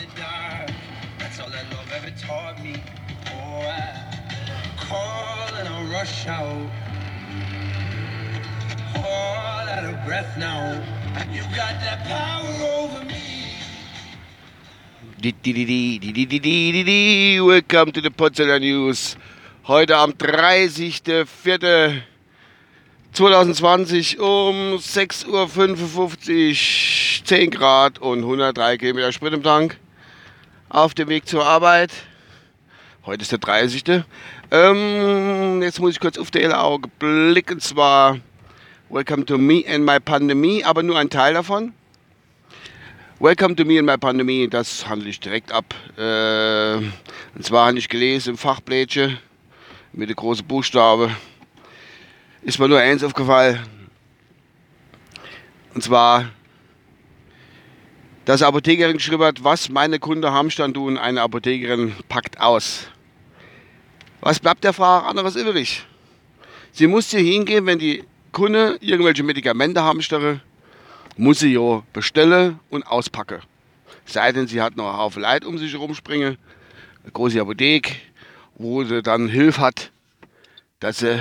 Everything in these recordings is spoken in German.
the dark. That's all that love ever taught me. Oh, I call and I rush out. All out of breath now. You got that power over me. Welcome to the Potsdamer News. Heute am 30.04. 2020 um 6.55 Uhr, 10 Grad und 103 Kilometer Sprit im Tank. Auf dem Weg zur Arbeit. Heute ist der 30. Ähm, jetzt muss ich kurz auf der Auge blicken. Und zwar Welcome to Me and My Pandemie, aber nur ein Teil davon. Welcome to Me and My Pandemie, das handle ich direkt ab. Äh, und zwar habe ich gelesen im Fachblättchen mit der großen Buchstabe. Ist mir nur eins aufgefallen. Und zwar, dass Apothekerin geschrieben hat, was meine Kunden Hamstern tun, eine Apothekerin packt aus. Was bleibt der Frau anderes übrig? Sie muss hier hingehen, wenn die Kunde irgendwelche Medikamente hamstere, muss sie ja bestellen und auspacken. Sei denn, sie hat noch einen Haufen Leid um sich herumspringen, eine große Apotheke, wo sie dann Hilfe hat, dass sie.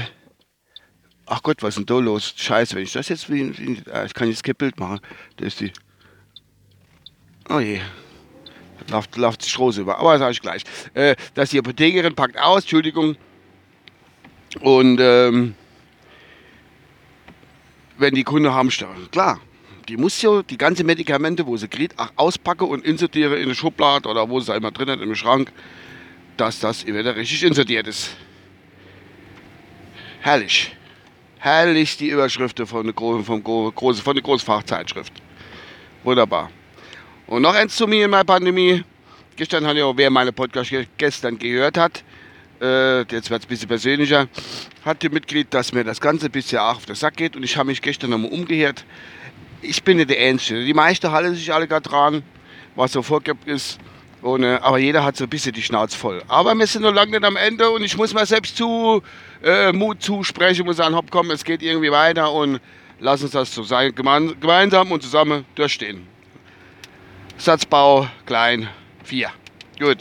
Ach Gott, was ist denn da los? Scheiße, wenn ich das jetzt. Ah, ich kann jetzt kein Bild machen. Da ist die. Oh je. Läuft, läuft die Stroh über. Aber das sage ich gleich. Äh, dass die Apothekerin packt aus, Entschuldigung. Und ähm, wenn die Kunde hamstellen. Klar, die muss ja die ganzen Medikamente, wo sie kriegt, auspacken und insertieren in eine Schublade oder wo sie immer drin hat, im Schrank, dass das wieder richtig insertiert ist. Herrlich. Herrlich die Überschriften von der, Gro von der Großfachzeitschrift. Wunderbar. Und noch eins zu mir in meiner Pandemie. Gestern hat ja, wer meine Podcast gestern gehört hat, äh, jetzt wird es ein bisschen persönlicher, hat die Mitglied, dass mir das Ganze ein bisschen auch auf den Sack geht und ich habe mich gestern nochmal umgehört. Ich bin nicht der Einzige. Die meisten halten sich alle gerade dran, was so vorgibt ist. Und, äh, aber jeder hat so ein bisschen die Schnauze voll. Aber wir sind noch lange nicht am Ende und ich muss mir selbst zu äh, Mut zusprechen, muss sagen, hopp, komm, es geht irgendwie weiter und lass uns das so sein, gemeinsam und zusammen durchstehen. Satzbau klein 4. Gut.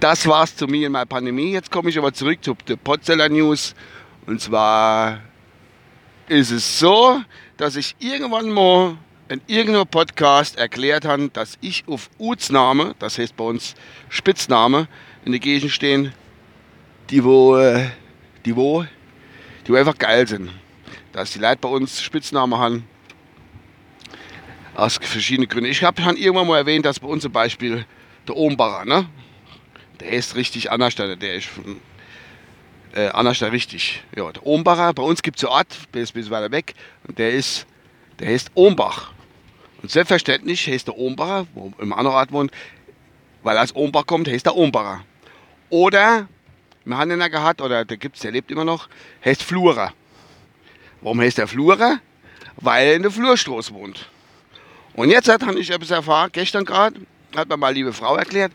Das war's zu mir in meiner Pandemie. Jetzt komme ich aber zurück zu der Potzeller News. Und zwar ist es so, dass ich irgendwann mal in irgendeinem Podcast erklärt habe, dass ich auf Utsname, das heißt bei uns Spitzname, in der Gegend stehen, die wo, äh, die wo, die wo einfach geil sind. Dass die Leute bei uns Spitznamen haben. Aus verschiedenen Gründen. Ich habe irgendwann mal erwähnt, dass bei uns zum Beispiel der Ombacher, ne? Der ist richtig anders, der ist äh, anders richtig. Ja, der Ombacher, bei uns gibt es einen Ort, der ist ein bisschen weiter weg, und der ist, der heißt Ombach. Und selbstverständlich heißt der Ombacher, wo im anderen Ort wohnt, weil er aus Ombach kommt, heißt der Ombacher. Oder, wir haben ja gehabt, oder der gibt es, der lebt immer noch, heißt Flurer. Warum heißt der Flurer? Weil er in der Flurstraße wohnt. Und jetzt hat ich etwas erfahren, gestern gerade, hat mir mal liebe Frau erklärt,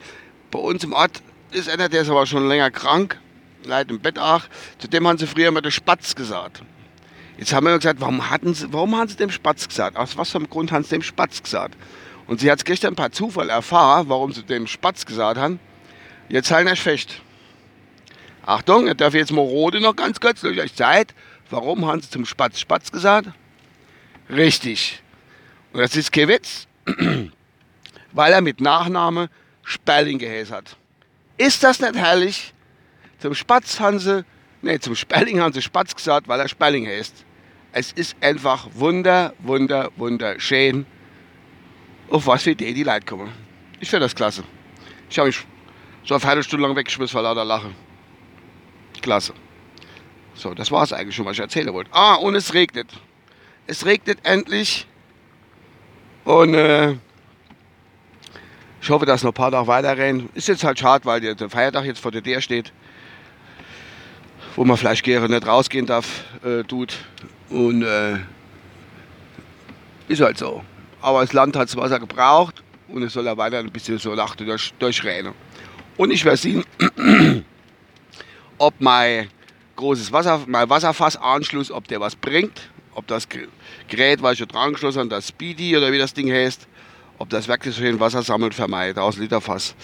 bei uns im Ort ist einer, der ist aber schon länger krank, leidet im Bett auch. Zu dem haben sie früher immer den Spatz gesagt. Jetzt haben wir gesagt, warum, hatten sie, warum haben sie dem Spatz gesagt? Aus was für einem Grund haben sie dem Spatz gesagt? Und sie hat es gestern per Zufall erfahren, warum sie dem Spatz gesagt haben. Jetzt halten euch fest. Achtung, ich darf jetzt mal Rode noch ganz kurz durch euch Zeit. Warum haben sie zum Spatz Spatz gesagt? Richtig. Das ist kein Witz. Weil er mit Nachname Sperling geheißen hat. Ist das nicht herrlich? Zum Spatz haben sie, nee, zum Sperling haben sie Spatz gesagt, weil er Sperling heißt. Es ist einfach wunder, wunder, wunderschön, auf was für Idee die Leute kommen. Ich finde das klasse. Ich habe mich so eine Viertelstunde lang weggeschmissen vor lauter Lachen. Klasse. So, das war es eigentlich schon, was ich erzählen wollte. Ah, und es regnet. Es regnet endlich. Und äh, ich hoffe, dass noch ein paar Tage weiterrennen. Ist jetzt halt schade, weil der Feiertag jetzt vor der DR steht. Wo man gerne nicht rausgehen darf, äh, tut. Und äh, ist halt so. Aber das Land hat das Wasser gebraucht und es soll ja weiter ein bisschen so Nacht durch, durchrennen. Und ich werde sehen, ob mein großes Wasser, mein Wasserfassanschluss, ob der was bringt. Ob das Gerät, was ich dran geschlossen habe, das Speedy oder wie das Ding heißt, ob das wirklich so ein Wasser sammelt vermeidet aus Literfass,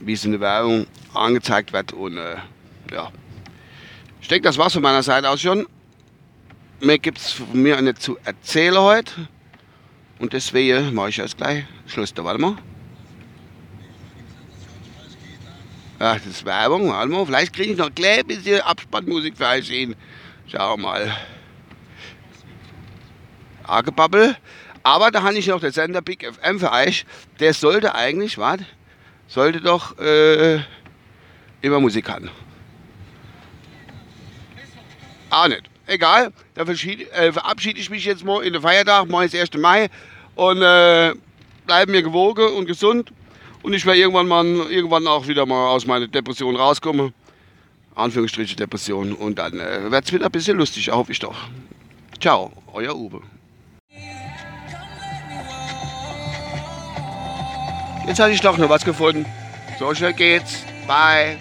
wie es in der Werbung angezeigt wird. Und äh, ja, ich denke, das war's von meiner Seite aus schon. Mehr gibt es von mir nicht zu erzählen heute. Und deswegen mache ich jetzt gleich Schluss. Da warte mal. Ach, das ist Werbung, warte mal. Vielleicht kriege ich noch ein klein bisschen Abspannmusik für euch hin. Schau mal. Argebabbel. Aber da habe ich noch den Sender Big FM für euch. Der sollte eigentlich, warte, sollte doch äh, immer Musik haben. Auch nicht. Egal, da äh, verabschiede ich mich jetzt mal in den Feiertag, morgen ist 1. Mai und äh, bleiben mir gewogen und gesund. Und ich werde irgendwann mal irgendwann auch wieder mal aus meiner Depression rauskommen. Anführungsstriche Depression. Und dann äh, wird es wieder ein bisschen lustig, hoffe ich doch. Ciao, euer Uwe. Jetzt hatte ich doch noch was gefunden. So schnell geht's. Bye.